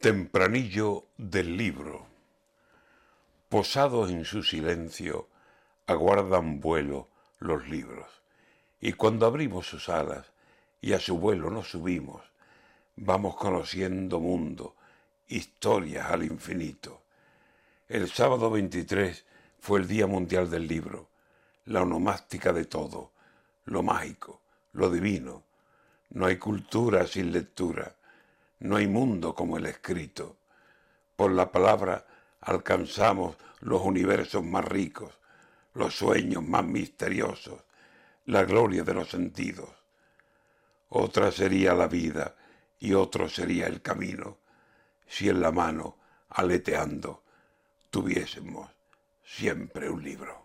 Tempranillo del libro. Posados en su silencio, aguardan vuelo los libros. Y cuando abrimos sus alas y a su vuelo nos subimos, vamos conociendo mundo, historias al infinito. El sábado 23 fue el Día Mundial del Libro, la onomástica de todo, lo mágico, lo divino. No hay cultura sin lectura, no hay mundo como el escrito. Por la palabra alcanzamos los universos más ricos, los sueños más misteriosos, la gloria de los sentidos. Otra sería la vida y otro sería el camino, si en la mano, aleteando, tuviésemos siempre un libro.